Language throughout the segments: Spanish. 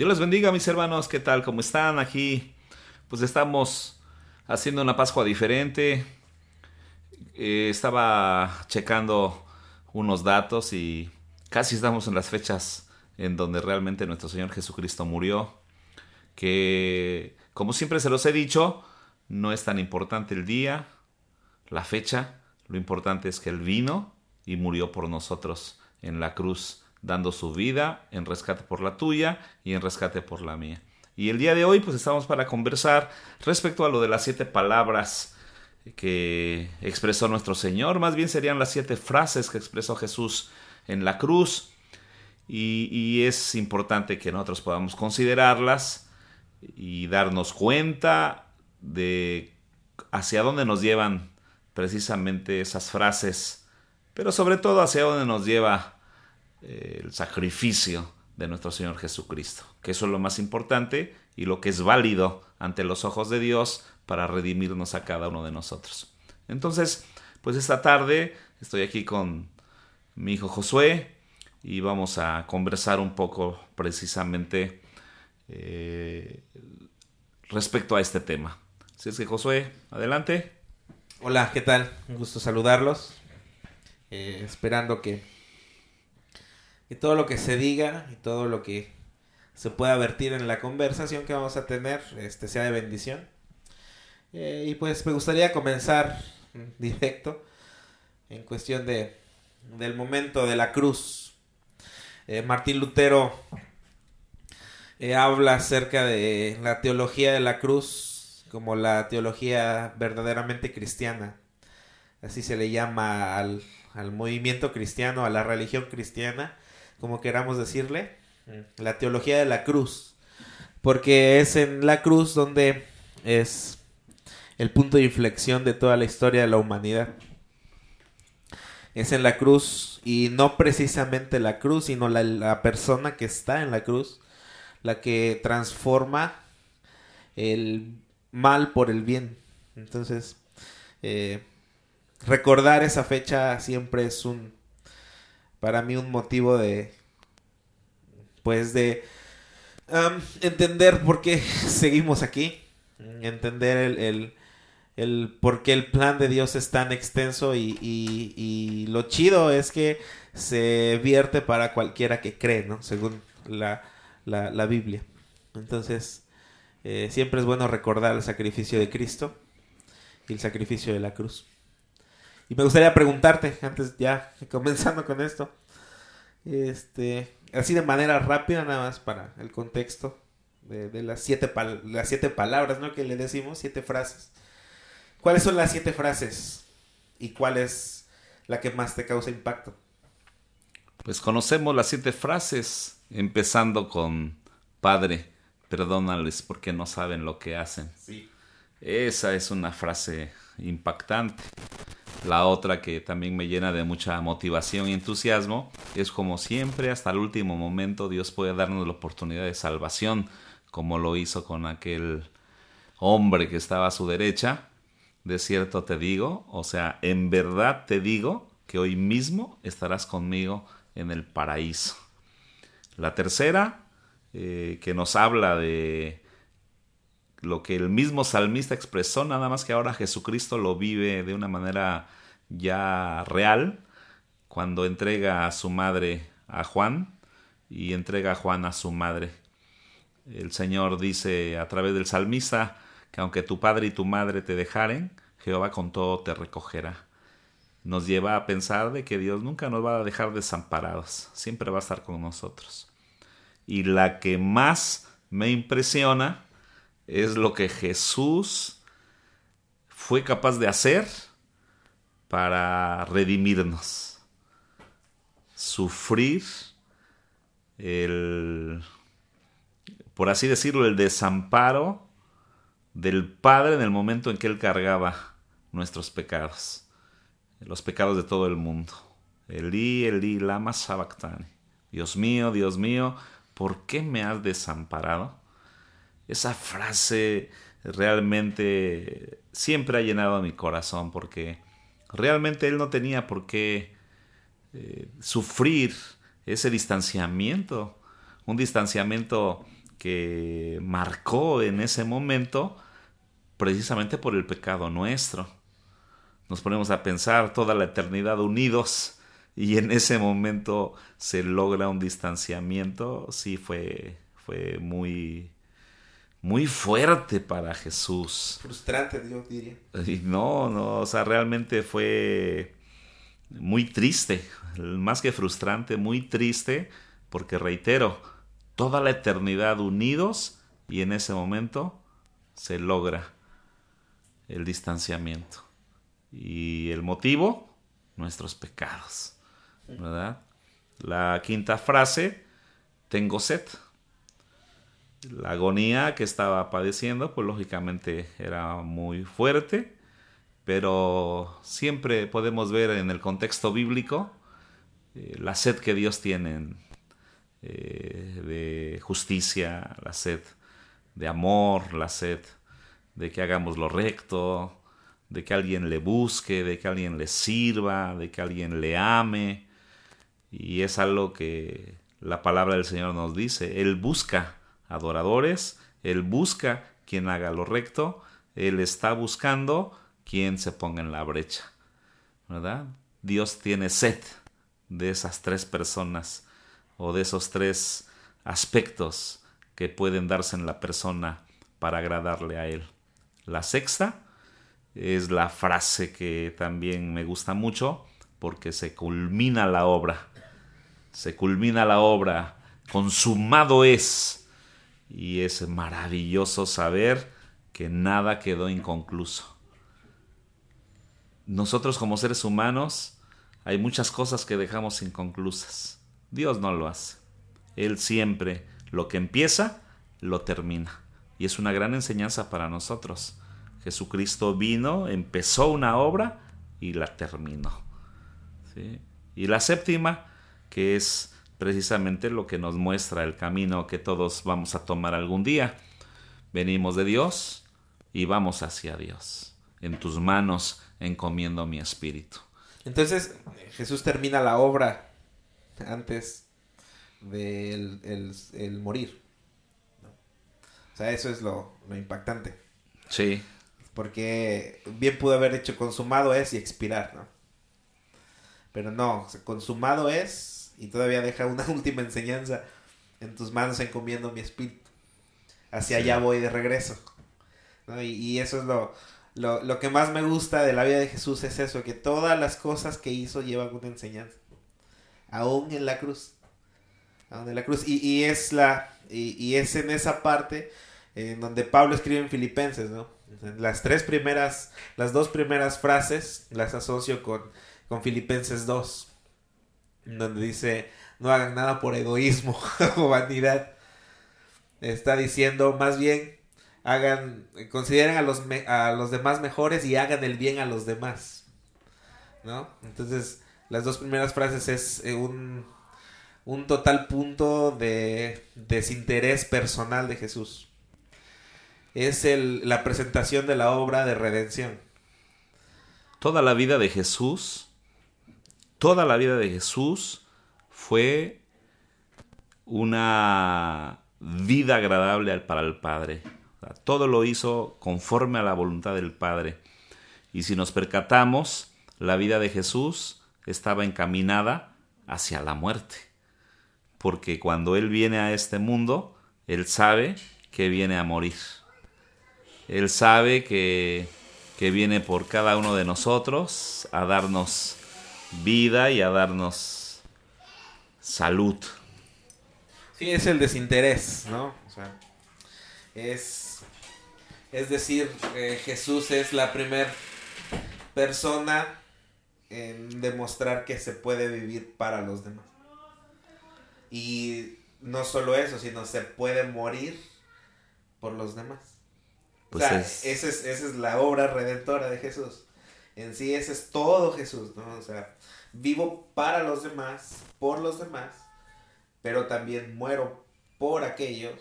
Dios les bendiga, mis hermanos. ¿Qué tal? ¿Cómo están aquí? Pues estamos haciendo una Pascua diferente. Eh, estaba checando unos datos y casi estamos en las fechas en donde realmente nuestro Señor Jesucristo murió. Que, como siempre se los he dicho, no es tan importante el día, la fecha. Lo importante es que Él vino y murió por nosotros en la cruz dando su vida en rescate por la tuya y en rescate por la mía. Y el día de hoy pues estamos para conversar respecto a lo de las siete palabras que expresó nuestro Señor, más bien serían las siete frases que expresó Jesús en la cruz y, es importante que nosotros podamos considerarlas y darnos cuenta de hacia dónde nos llevan precisamente esas frases, pero sobre todo hacia dónde nos lleva el sacrificio de nuestro Señor Jesucristo, que eso es lo más importante y lo que es válido ante los ojos de Dios para redimirnos a cada uno de nosotros. Entonces, pues esta tarde estoy aquí con mi hijo Josué y vamos a conversar un poco precisamente eh, respecto a este tema. Así es que Josué, adelante. Hola, ¿qué tal? Un gusto saludarlos. Eh, esperando que y todo lo que se diga y todo lo que se pueda vertir en la conversación que vamos a tener este sea de bendición. Eh, y pues me gustaría comenzar directo en cuestión de del momento de la cruz. Eh, Martín Lutero eh, habla acerca de la teología de la cruz como la teología verdaderamente cristiana. Así se le llama al, al movimiento cristiano, a la religión cristiana como queramos decirle, mm. la teología de la cruz, porque es en la cruz donde es el punto de inflexión de toda la historia de la humanidad. Es en la cruz y no precisamente la cruz, sino la, persona que está en la cruz, la que transforma el mal por el bien. Entonces, eh, recordar esa fecha siempre es un para mí un motivo de, pues de entender por qué seguimos aquí, entender el, el, por qué el plan de Dios es tan extenso y, y, lo chido es que se vierte para cualquiera que cree, ¿no? Según la, la, Biblia. Entonces, eh, siempre es bueno recordar el sacrificio de Cristo y el sacrificio de la cruz. Y me gustaría preguntarte, antes ya comenzando con esto, este, así de manera rápida nada más para el contexto de, las, siete las siete palabras, ¿no? Que le decimos, siete frases. ¿Cuáles son las siete frases? ¿Y cuál es la que más te causa impacto? Pues conocemos las siete frases, empezando con Padre, perdónales porque no saben lo que hacen. Sí. Esa es una frase impactante. La otra que también me llena de mucha motivación y entusiasmo es como siempre hasta el último momento Dios puede darnos la oportunidad de salvación, como lo hizo con aquel hombre que estaba a su derecha. De cierto te digo, o sea, en verdad te digo que hoy mismo estarás conmigo en el paraíso. La tercera, eh, que nos habla de lo que el mismo salmista expresó, nada más que ahora Jesucristo lo vive de una manera ya real, cuando entrega a su madre a Juan y entrega a Juan a su madre. El Señor dice a través del salmista que aunque tu padre y tu madre te dejaren, Jehová con todo te recogerá. Nos lleva a pensar de que Dios nunca nos va a dejar desamparados, siempre va a estar con nosotros. Y la que más me impresiona es lo que Jesús fue capaz de hacer para redimirnos. Sufrir el, por así decirlo, el desamparo del Padre en el momento en que Él cargaba nuestros pecados, los pecados de todo el mundo. Elí, Elí, lama sabactani. Dios mío, Dios mío, ¿por qué me has desamparado? Esa frase realmente siempre ha llenado mi corazón porque realmente él no tenía por qué eh, sufrir ese distanciamiento, un distanciamiento que marcó en ese momento precisamente por el pecado nuestro. Nos ponemos a pensar toda la eternidad unidos y en ese momento se logra un distanciamiento, sí fue, fue muy, muy fuerte para Jesús. Frustrante, yo diría. Y no, no, o sea, realmente fue muy triste, más que frustrante, muy triste, porque reitero, toda la eternidad unidos y en ese momento se logra el distanciamiento. Y el motivo, nuestros pecados. ¿Verdad? La quinta frase, tengo sed. La agonía que estaba padeciendo, pues lógicamente era muy fuerte, pero siempre podemos ver en el contexto bíblico eh, la sed que Dios tiene eh, de justicia, la sed de amor, la sed de que hagamos lo recto, de que alguien le busque, de que alguien le sirva, de que alguien le ame. Y es algo que la palabra del Señor nos dice. Él busca adoradores, Él busca quien haga lo recto, Él está buscando quien se ponga en la brecha. ¿Verdad? Dios tiene sed de esas tres personas o de esos tres aspectos que pueden darse en la persona para agradarle a Él. La sexta es la frase que también me gusta mucho porque se culmina la obra. Se culmina la obra. Consumado es. Y es maravilloso saber que nada quedó inconcluso. Nosotros como seres humanos hay muchas cosas que dejamos inconclusas. Dios no lo hace. Él siempre lo que empieza, lo termina. Y es una gran enseñanza para nosotros. Jesucristo vino, empezó una obra y la terminó. Y la séptima, que es precisamente lo que nos muestra el camino que todos vamos a tomar algún día. Venimos de Dios y vamos hacia Dios. En tus manos encomiendo mi espíritu. Entonces Jesús termina la obra antes del el morir sea, eso es lo, impactante. Sí. Porque bien pudo haber hecho consumado es y expirar, ¿no? Pero no, consumado es y todavía deja una última enseñanza. En tus manos encomiendo mi espíritu. Hacia allá voy de regreso. Y, eso es lo, lo, lo, que más me gusta de la vida de Jesús es eso, que todas las cosas que hizo llevan una enseñanza. Aún en la cruz. Aún en la cruz. Y, y es la. Y, y es en esa parte en donde Pablo escribe en Filipenses, ¿no? Las tres primeras, las dos primeras frases las asocio con, con Filipenses 2, donde dice, no hagan nada por egoísmo o vanidad. Está diciendo, más bien, hagan, consideren a los, a los demás mejores y hagan el bien a los demás. ¿No? Entonces, las dos primeras frases es eh, un, un total punto de desinterés personal de Jesús es el, la presentación de la obra de redención. Toda la vida de Jesús, toda la vida de Jesús fue una vida agradable para el Padre. todo lo hizo conforme a la voluntad del Padre. Y si nos percatamos, la vida de Jesús estaba encaminada hacia la muerte. Porque cuando Él viene a este mundo, Él sabe que viene a morir. Él sabe que, viene por cada uno de nosotros a darnos vida y a darnos salud. Sí, es el desinterés, ¿no? O sea, es, es decir, eh, Jesús es la primera persona en demostrar que se puede vivir para los demás. Y no solo eso, sino se puede morir por los demás. Pues o sea, esa, es, esa es la obra redentora de Jesús. En sí, ese es todo Jesús, ¿no? O sea, vivo para los demás, por los demás, pero también muero por aquellos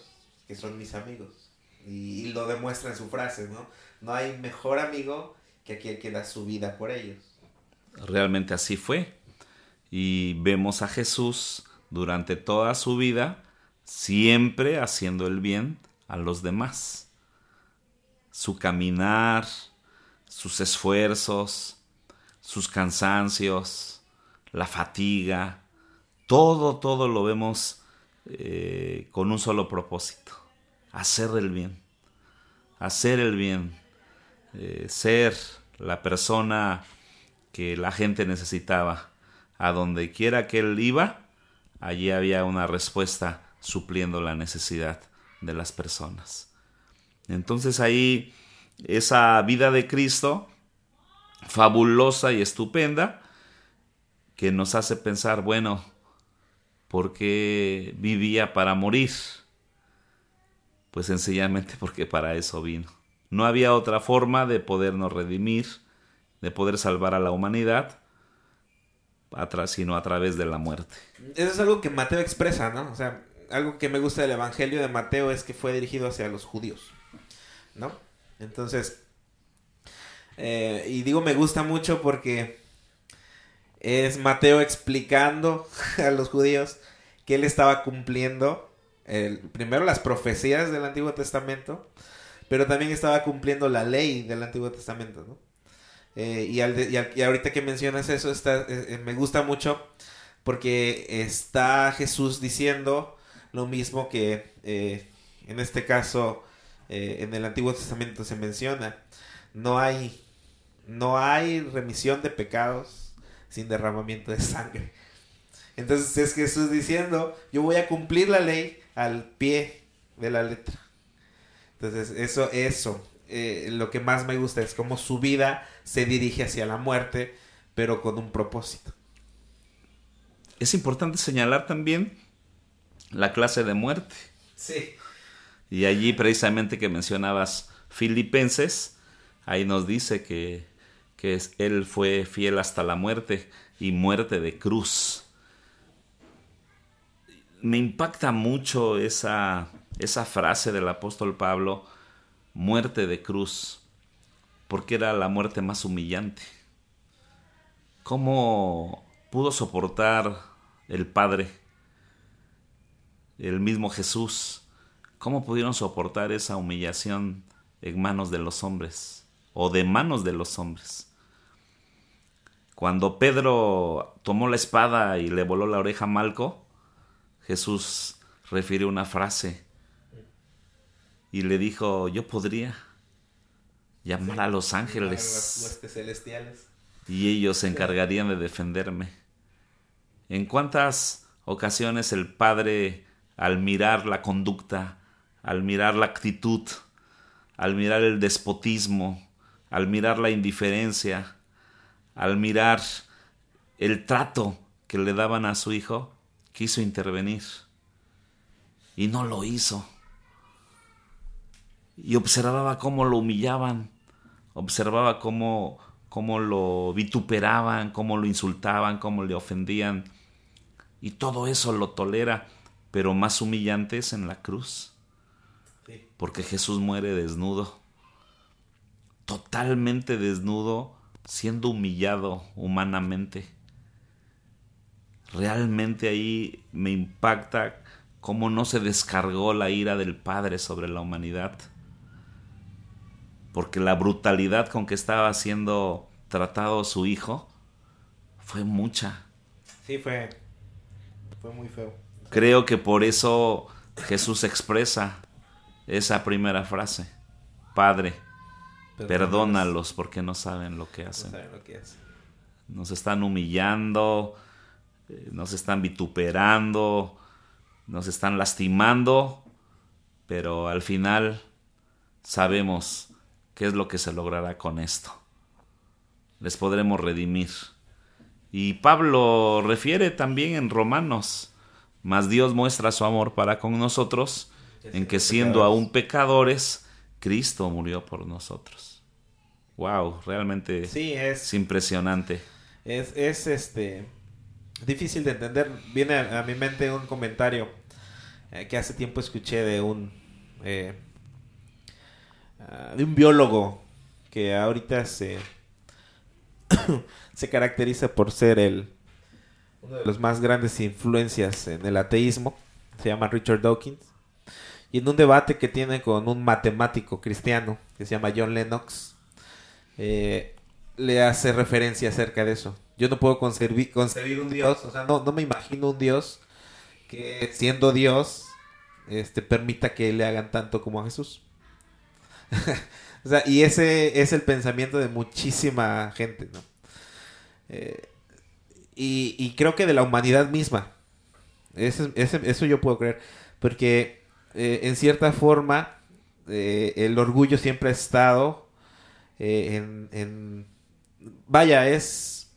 que son mis amigos. Y, lo demuestra en su frase, ¿no? No hay mejor amigo que aquel que da su vida por ellos. Realmente así fue. Y vemos a Jesús durante toda su vida siempre haciendo el bien a los demás. Su caminar, sus esfuerzos, sus cansancios, la fatiga, todo, todo lo vemos eh, con un solo propósito, hacer el bien, hacer el bien, eh, ser la persona que la gente necesitaba. A donde quiera que él iba, allí había una respuesta supliendo la necesidad de las personas. Entonces ahí esa vida de Cristo, fabulosa y estupenda, que nos hace pensar, bueno, ¿por qué vivía para morir? Pues sencillamente porque para eso vino. No había otra forma de podernos redimir, de poder salvar a la humanidad, sino a través de la muerte. Eso es algo que Mateo expresa, ¿no? O sea, algo que me gusta del Evangelio de Mateo es que fue dirigido hacia los judíos, ¿no? Entonces, eh, y digo me gusta mucho porque es Mateo explicando a los judíos que él estaba cumpliendo primero las profecías del Antiguo Testamento, pero también estaba cumpliendo la ley del Antiguo Testamento, ¿no? Eh, y, ahorita que mencionas eso, eh, me gusta mucho porque está Jesús diciendo lo mismo que en este caso eh, en el Antiguo Testamento se menciona. No hay, no hay remisión de pecados sin derramamiento de sangre. Entonces es Jesús diciendo, yo voy a cumplir la ley al pie de la letra. Entonces eso, eso, eh, lo que más me gusta es cómo su vida se dirige hacia la muerte, pero con un propósito. Es importante señalar también la clase de muerte. Sí. Y allí precisamente que mencionabas Filipenses, ahí nos dice que, que él fue fiel hasta la muerte y muerte de cruz. Me impacta mucho esa, esa frase del apóstol Pablo, muerte de cruz, porque era la muerte más humillante. ¿Cómo pudo soportar el Padre el mismo Jesús, ¿cómo pudieron soportar esa humillación en manos de los hombres o de manos de los hombres? Cuando Pedro tomó la espada y le voló la oreja a Malco, Jesús refirió una frase y le dijo, yo podría llamar a los ángeles celestiales. y ellos se encargarían de defenderme. ¿En cuántas ocasiones el Padre al mirar la conducta, al mirar la actitud, al mirar el despotismo, al mirar la indiferencia, al mirar el trato que le daban a su hijo, quiso intervenir. Y no lo hizo. Y observaba cómo lo humillaban, observaba cómo, cómo lo vituperaban, cómo lo insultaban, cómo le ofendían. Y todo eso lo tolera pero más humillantes en la cruz. Porque Jesús muere desnudo, totalmente desnudo, siendo humillado humanamente. Realmente ahí me impacta cómo no se descargó la ira del Padre sobre la humanidad. Porque la brutalidad con que estaba siendo tratado su hijo fue mucha. Sí, fue, fue muy feo. Creo que por eso Jesús expresa esa primera frase. Padre, perdónalos porque no saben lo que hacen. Nos están humillando, eh, nos están vituperando, nos están lastimando, pero al final sabemos qué es lo que se logrará con esto. Les podremos redimir. Y Pablo refiere también en Romanos mas Dios muestra su amor para con nosotros en que siendo aún pecadores, Cristo murió por nosotros. Wow, realmente sí, es, impresionante. Es, es este difícil de entender. Viene a, mi mente un comentario eh, que hace tiempo escuché de un eh, ah, de un biólogo que ahorita se se caracteriza por ser el uno de los más grandes influencias en el ateísmo, se llama Richard Dawkins. Y en un debate que tiene con un matemático cristiano que se llama John Lennox, eh, le hace referencia acerca de eso. Yo no puedo concebir, concebir un Dios, o sea, no, no me imagino un Dios que siendo Dios este, permita que le hagan tanto como a Jesús. o sea, y ese es el pensamiento de muchísima gente, ¿no? Eh, y, creo que de la humanidad misma. eso yo puedo creer. Porque eh, en cierta forma eh, el orgullo siempre ha estado en, Vaya, es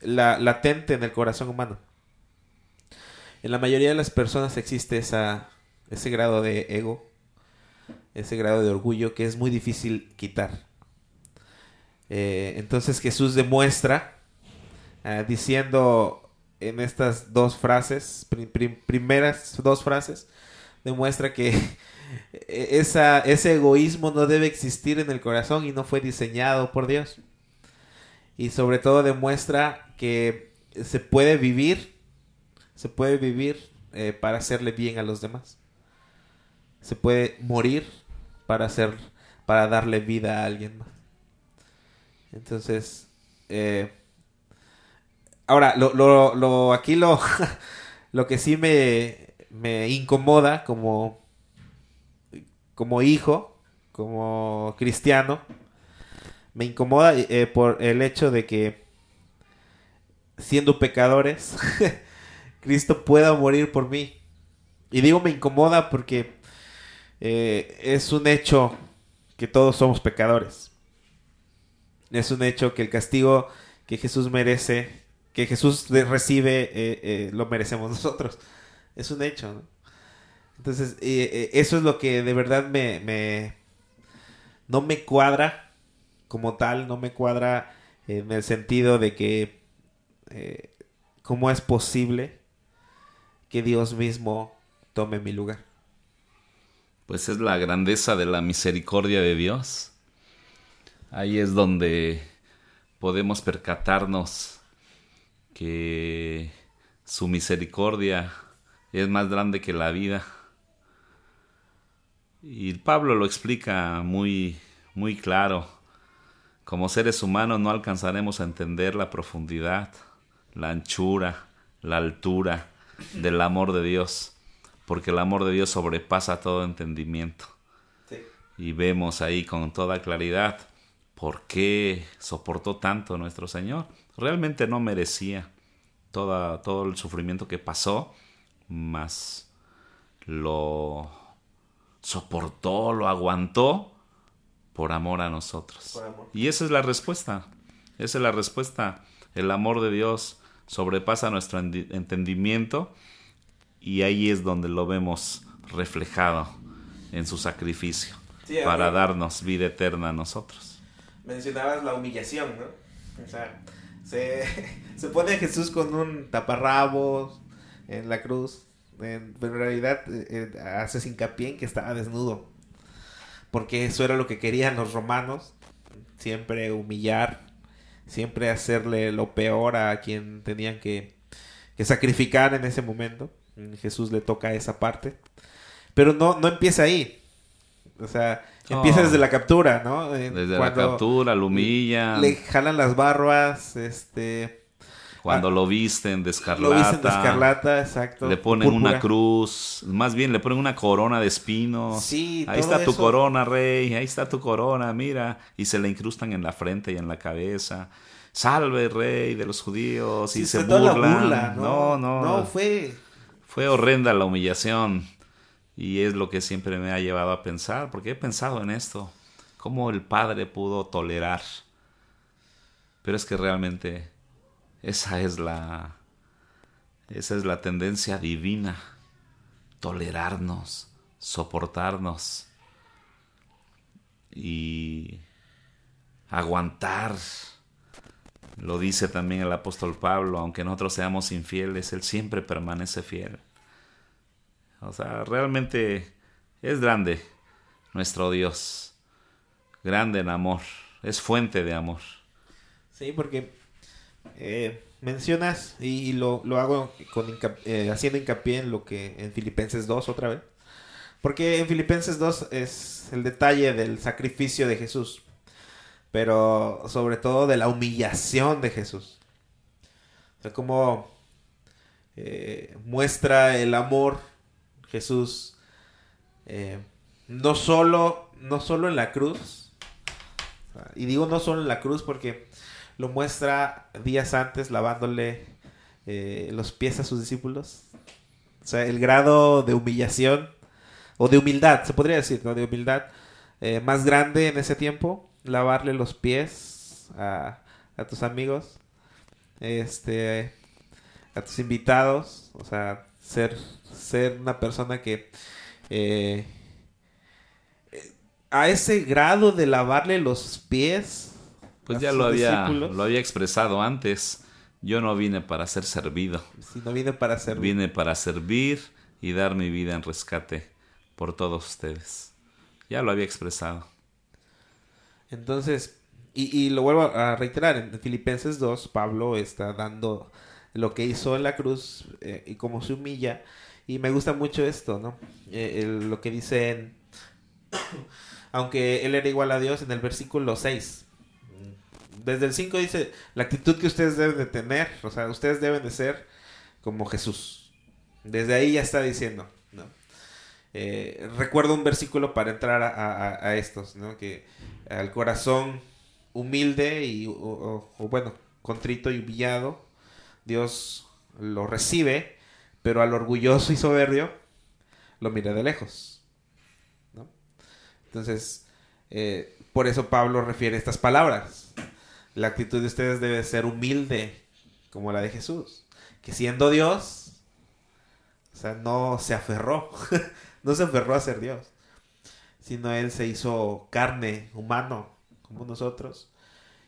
la, latente en el corazón humano. En la mayoría de las personas existe esa, ese grado de ego, ese grado de orgullo que es muy difícil quitar. entonces Jesús demuestra eh, diciendo en estas dos frases, primeras dos frases, demuestra que ese egoísmo no debe existir en el corazón y no fue diseñado por Dios. Y sobre todo demuestra que se puede vivir, se puede vivir eh, para hacerle bien a los demás. Se puede morir para hacer, para darle vida a alguien más. Entonces, eh, Ahora, lo, lo aquí lo, lo que sí me, me incomoda como, como hijo, como cristiano, me incomoda eh, por el hecho de que siendo pecadores, Cristo pueda morir por mí. Y digo me incomoda porque eh, es un hecho que todos somos pecadores. Es un hecho que el castigo que Jesús merece que Jesús recibe, eh, eh, lo merecemos nosotros. Es un hecho, ¿no? Entonces, eh, eso es lo que de verdad me, me, no me cuadra como tal, no me cuadra en el sentido de que cómo es posible que Dios mismo tome mi lugar. Pues es la grandeza de la misericordia de Dios. Ahí es donde podemos percatarnos que su misericordia es más grande que la vida. Y Pablo lo explica muy, muy claro. Como seres humanos no alcanzaremos a entender la profundidad, la anchura, la altura del amor de Dios, porque el amor de Dios sobrepasa todo entendimiento. Y vemos ahí con toda claridad por qué soportó tanto nuestro Señor realmente no merecía toda, todo el sufrimiento que pasó, mas lo soportó, lo aguantó por amor a nosotros. Y esa es la respuesta. Esa es la respuesta. El amor de Dios sobrepasa nuestro entendimiento y ahí es donde lo vemos reflejado en su sacrificio para darnos vida eterna a nosotros. Mencionabas la humillación, ¿no? O sea, se, se pone Jesús con un taparrabos en la cruz. pero en realidad eh, eh, hace hincapié en que estaba desnudo. Porque eso era lo que querían los romanos. Siempre humillar. Siempre hacerle lo peor a quien tenían que, que sacrificar en ese momento. Jesús le toca esa parte. Pero no, no empieza ahí. O sea, empieza desde la captura, ¿no? desde la captura, lo humillan. Le jalan las barbas, este... Cuando ah, lo visten de escarlata. Lo visten de escarlata, exacto. Le ponen una cruz, más bien le ponen una corona de espinos. Sí, Ahí está tu corona, rey, ahí está tu corona, mira. Y se le incrustan en la frente y en la cabeza. Salve, rey de los judíos. y se burlan. ¿no? no, no. No, fue... Fue horrenda la humillación. Y es lo que siempre me ha llevado a pensar, porque he pensado en esto, cómo el Padre pudo tolerar. Pero es que realmente esa es la esa es la tendencia divina, tolerarnos, soportarnos y aguantar. Lo dice también el apóstol Pablo, aunque nosotros seamos infieles, Él siempre permanece fiel. O sea, realmente es grande nuestro Dios. Grande en amor. Es fuente de amor. Sí, porque eh, mencionas, y, lo, hago con eh, haciendo hincapié en lo que en Filipenses 2 otra vez, porque en Filipenses 2 es el detalle del sacrificio de Jesús, pero sobre todo de la humillación de Jesús. O sea, cómo eh, muestra el amor Jesús, no, solo, no solo en la cruz, y digo no solo en la cruz porque lo muestra días antes lavándole eh, los pies a sus discípulos. O sea, el grado de humillación o de humildad, se podría decir, ¿no? De humildad eh, más grande en ese tiempo, lavarle los pies a, tus amigos, este, a tus invitados, o sea, ser, ser una persona que eh, a ese grado de lavarle los pies. Pues ya lo había, lo había expresado antes. Yo no vine para ser servido. No vine para servir. Vine para servir y dar mi vida en rescate por todos ustedes. Ya lo había expresado. Entonces, y, lo vuelvo a reiterar, en Filipenses 2, Pablo está dando lo que hizo en la cruz eh, y cómo se humilla. Y me gusta mucho esto, ¿no? Eh, lo que dice en aunque él era igual a Dios en el versículo 6. Desde el 5 dice, la actitud que ustedes deben de tener, o sea, ustedes deben de ser como Jesús. Desde ahí ya está diciendo, ¿no? Eh, recuerdo un versículo para entrar a, estos, ¿no? Que al corazón humilde y, o, bueno, contrito y humillado, Dios lo recibe, pero al orgulloso y soberbio lo mira de lejos. Entonces, eh, por eso Pablo refiere estas palabras. La actitud de ustedes debe ser humilde, como la de Jesús. Que siendo Dios, o sea, no se aferró, no se aferró a ser Dios, sino Él se hizo carne, humano, como nosotros.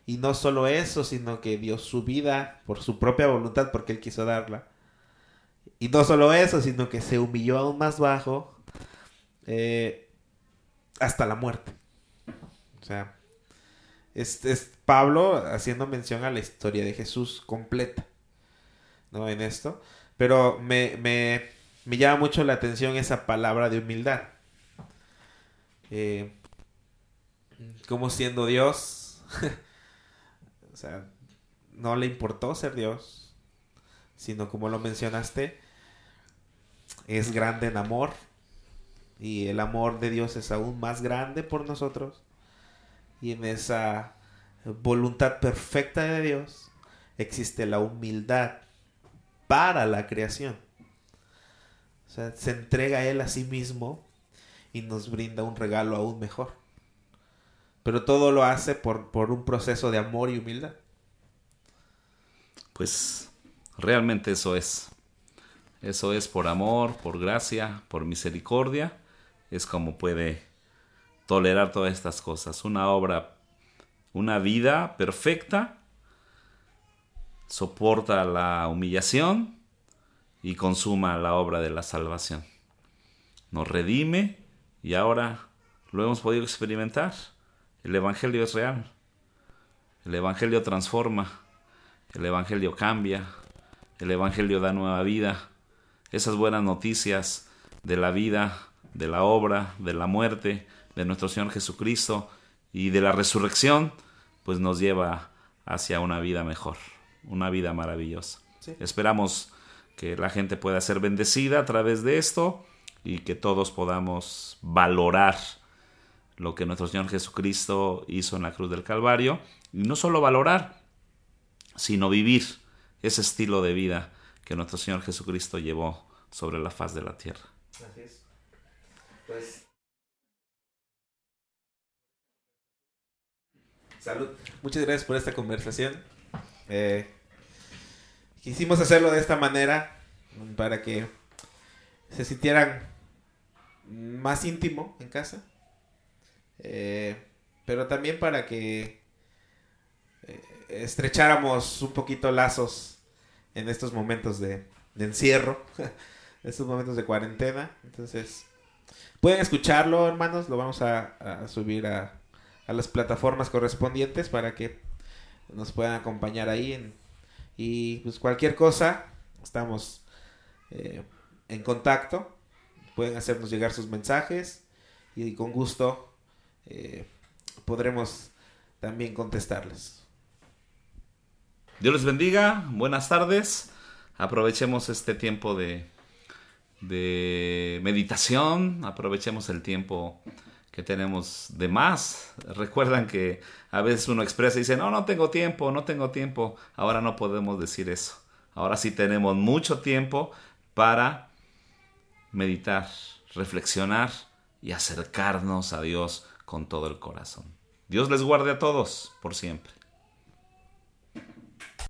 Y no solo eso, sino que dio su vida por su propia voluntad, porque Él quiso darla. Y no solo eso, sino que se humilló aún más bajo. Eh, hasta la muerte. O sea, es, Pablo haciendo mención a la historia de Jesús completa, ¿no? En esto. Pero me, me, me llama mucho la atención esa palabra de humildad. Eh, como siendo Dios, o sea, no le importó ser Dios, sino como lo mencionaste, es grande en amor, y el amor de Dios es aún más grande por nosotros. Y en esa voluntad perfecta de Dios existe la humildad para la creación. O sea, se entrega a Él a sí mismo y nos brinda un regalo aún mejor. Pero todo lo hace por, por un proceso de amor y humildad. Pues realmente eso es. Eso es por amor, por gracia, por misericordia es como puede tolerar todas estas cosas. Una obra, una vida perfecta, soporta la humillación y consuma la obra de la salvación. Nos redime y ahora lo hemos podido experimentar. El Evangelio es real. El Evangelio transforma. El Evangelio cambia. El Evangelio da nueva vida. Esas buenas noticias de la vida de la obra, de la muerte de nuestro Señor Jesucristo y de la resurrección, pues nos lleva hacia una vida mejor, una vida maravillosa. Esperamos que la gente pueda ser bendecida a través de esto y que todos podamos valorar lo que nuestro Señor Jesucristo hizo en la cruz del Calvario y no solo valorar, sino vivir ese estilo de vida que nuestro Señor Jesucristo llevó sobre la faz de la tierra. Pues. Salud. Muchas gracias por esta conversación. Eh, quisimos hacerlo de esta manera para que se sintieran más íntimo en casa. Eh, pero también para que eh, estrecháramos un poquito lazos en estos momentos de, de encierro, estos momentos de cuarentena. Entonces, Pueden escucharlo, hermanos. Lo vamos a, subir a, las plataformas correspondientes para que nos puedan acompañar ahí Y pues cualquier cosa, estamos eh, en contacto. Pueden hacernos llegar sus mensajes y con gusto eh, podremos también contestarles. Dios les bendiga, buenas tardes. Aprovechemos este tiempo de, de meditación, aprovechemos el tiempo que tenemos de más. Recuerdan que a veces uno expresa y dice, no, no tengo tiempo, no tengo tiempo. Ahora no podemos decir eso. Ahora sí tenemos mucho tiempo para meditar, reflexionar y acercarnos a Dios con todo el corazón. Dios les guarde a todos por siempre.